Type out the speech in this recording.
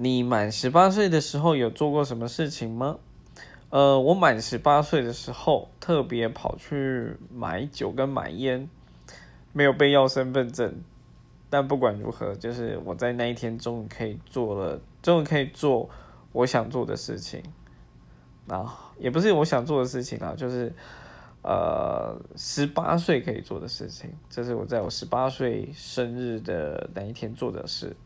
你满十八岁的时候有做过什么事情吗？呃，我满十八岁的时候特别跑去买酒跟买烟，没有被要身份证。但不管如何，就是我在那一天终于可以做了，终于可以做我想做的事情。啊，也不是我想做的事情啊，就是呃十八岁可以做的事情。这是我在我十八岁生日的那一天做的事。